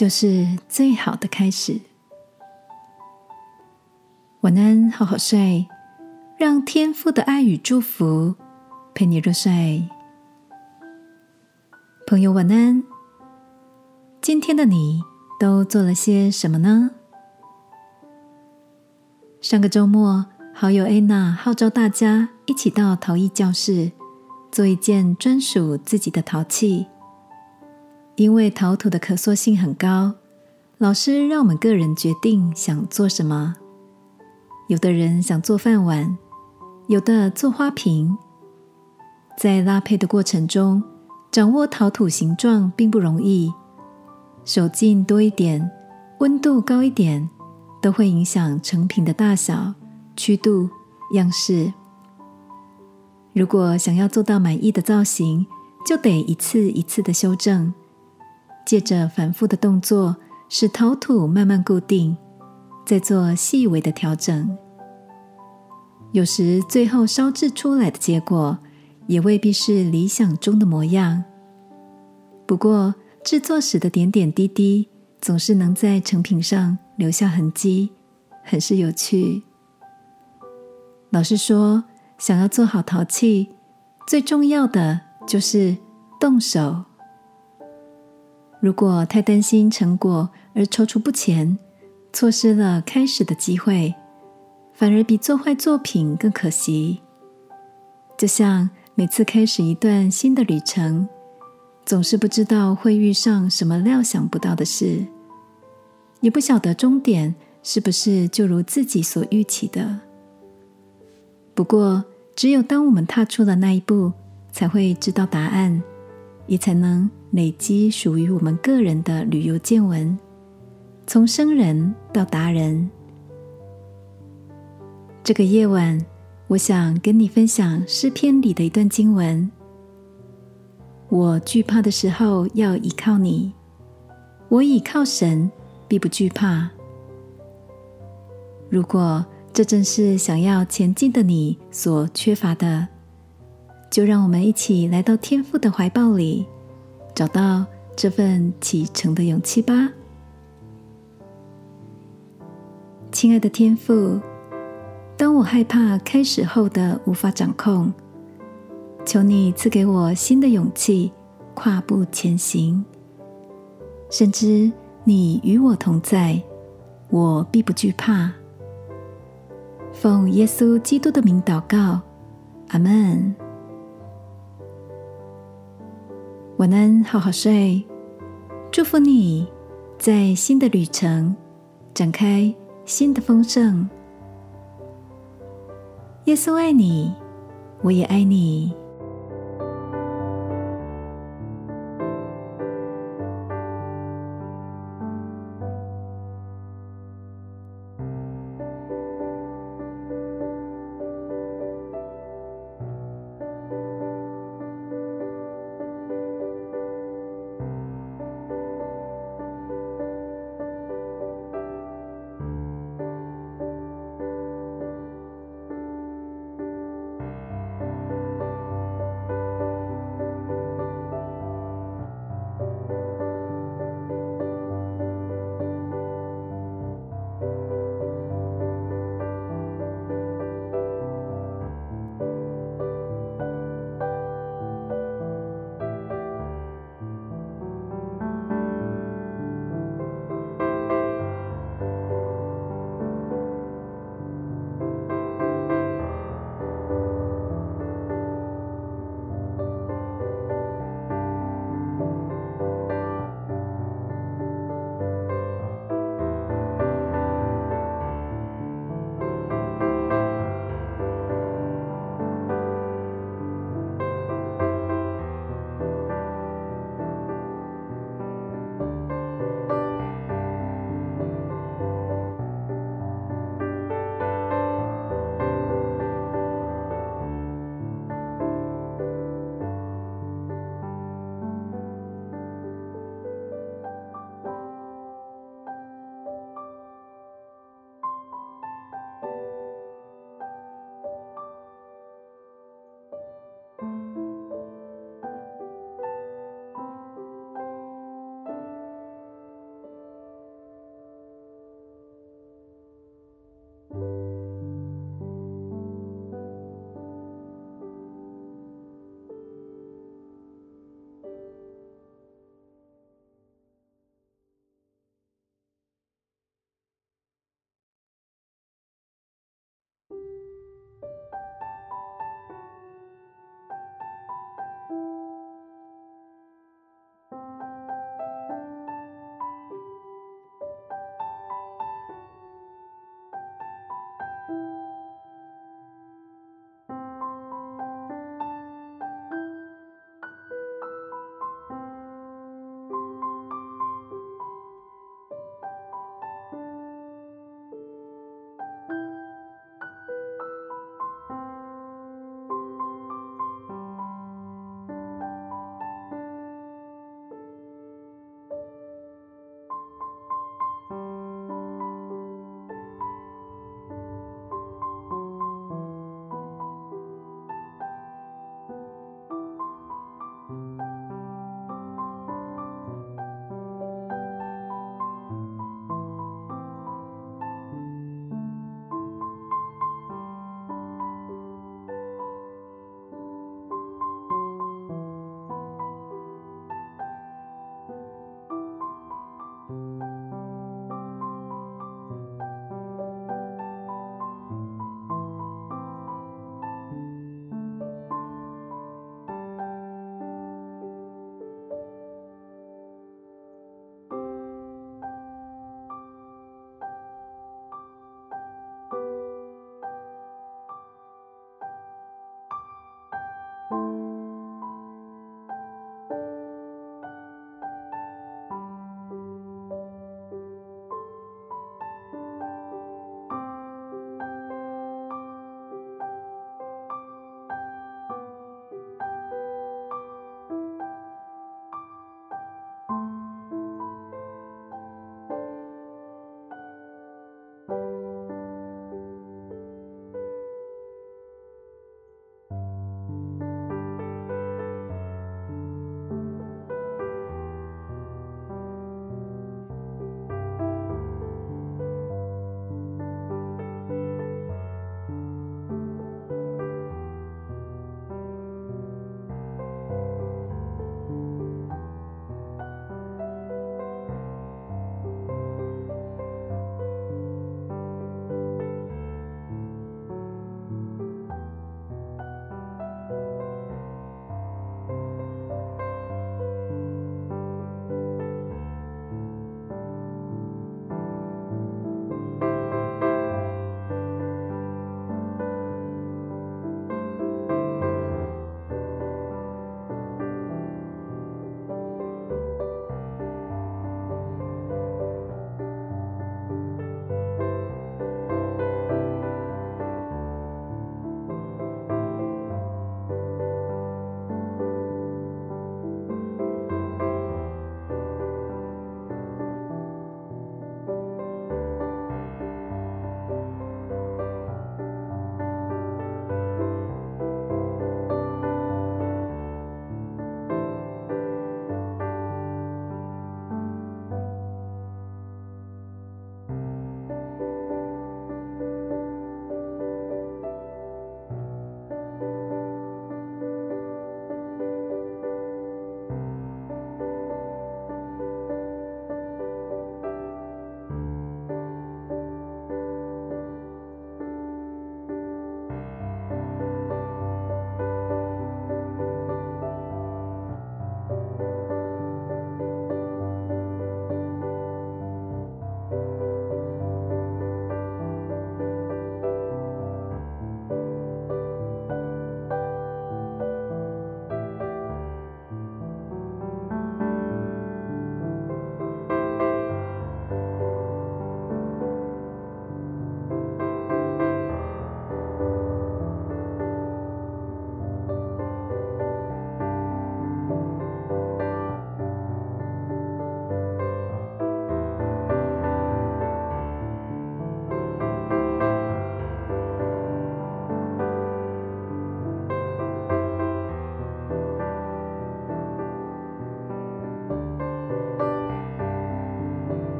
就是最好的开始。晚安，好好睡，让天父的爱与祝福陪你入睡。朋友，晚安。今天的你都做了些什么呢？上个周末，好友 Anna 号召大家一起到陶艺教室做一件专属自己的陶器。因为陶土的可塑性很高，老师让我们个人决定想做什么。有的人想做饭碗，有的做花瓶。在拉配的过程中，掌握陶土形状并不容易，手劲多一点，温度高一点，都会影响成品的大小、曲度、样式。如果想要做到满意的造型，就得一次一次的修正。借着反复的动作，使陶土慢慢固定，再做细微的调整。有时最后烧制出来的结果，也未必是理想中的模样。不过制作时的点点滴滴，总是能在成品上留下痕迹，很是有趣。老师说，想要做好陶器，最重要的就是动手。如果太担心成果而踌躇不前，错失了开始的机会，反而比做坏作品更可惜。就像每次开始一段新的旅程，总是不知道会遇上什么料想不到的事，也不晓得终点是不是就如自己所预期的。不过，只有当我们踏出了那一步，才会知道答案。也才能累积属于我们个人的旅游见闻，从生人到达人。这个夜晚，我想跟你分享诗篇里的一段经文：我惧怕的时候，要依靠你；我倚靠神，必不惧怕。如果这正是想要前进的你所缺乏的。就让我们一起来到天父的怀抱里，找到这份启程的勇气吧，亲爱的天父。当我害怕开始后的无法掌控，求你赐给我新的勇气，跨步前行。深知你与我同在，我必不惧怕。奉耶稣基督的名祷告，阿门。晚安，好好睡。祝福你在新的旅程展开新的丰盛。耶稣爱你，我也爱你。